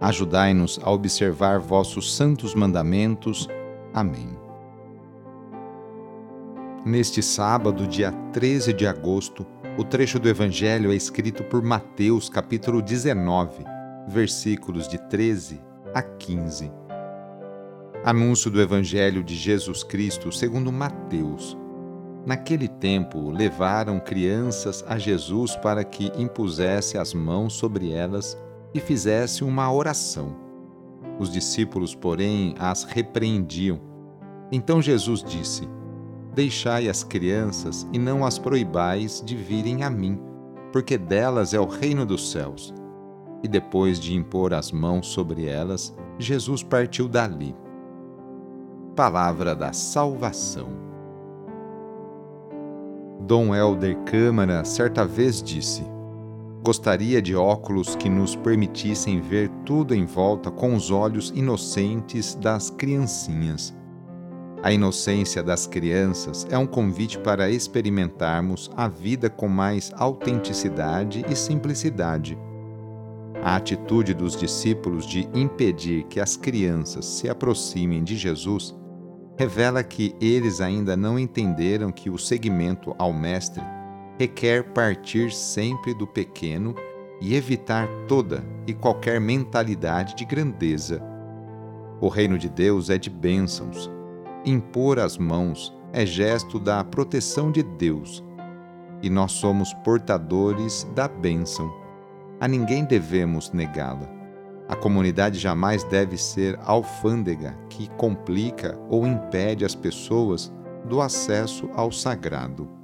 Ajudai-nos a observar vossos santos mandamentos. Amém. Neste sábado, dia 13 de agosto, o trecho do Evangelho é escrito por Mateus, capítulo 19, versículos de 13 a 15. Anúncio do Evangelho de Jesus Cristo segundo Mateus. Naquele tempo, levaram crianças a Jesus para que impusesse as mãos sobre elas e fizesse uma oração. Os discípulos, porém, as repreendiam. Então Jesus disse: Deixai as crianças e não as proibais de virem a mim, porque delas é o reino dos céus. E depois de impor as mãos sobre elas, Jesus partiu dali. Palavra da Salvação. Dom Helder Câmara certa vez disse: Gostaria de óculos que nos permitissem ver tudo em volta com os olhos inocentes das criancinhas. A inocência das crianças é um convite para experimentarmos a vida com mais autenticidade e simplicidade. A atitude dos discípulos de impedir que as crianças se aproximem de Jesus revela que eles ainda não entenderam que o seguimento ao Mestre requer partir sempre do pequeno e evitar toda e qualquer mentalidade de grandeza. O reino de Deus é de bênçãos. Impor as mãos é gesto da proteção de Deus. E nós somos portadores da bênção. A ninguém devemos negá-la. A comunidade jamais deve ser alfândega que complica ou impede as pessoas do acesso ao sagrado.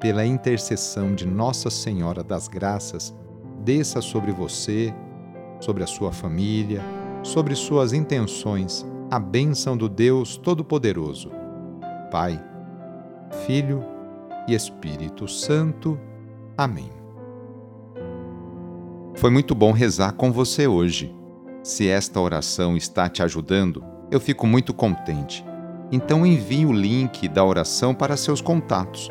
pela intercessão de Nossa Senhora das Graças, desça sobre você, sobre a sua família, sobre suas intenções, a bênção do Deus Todo-Poderoso. Pai, Filho e Espírito Santo. Amém. Foi muito bom rezar com você hoje. Se esta oração está te ajudando, eu fico muito contente. Então envie o link da oração para seus contatos,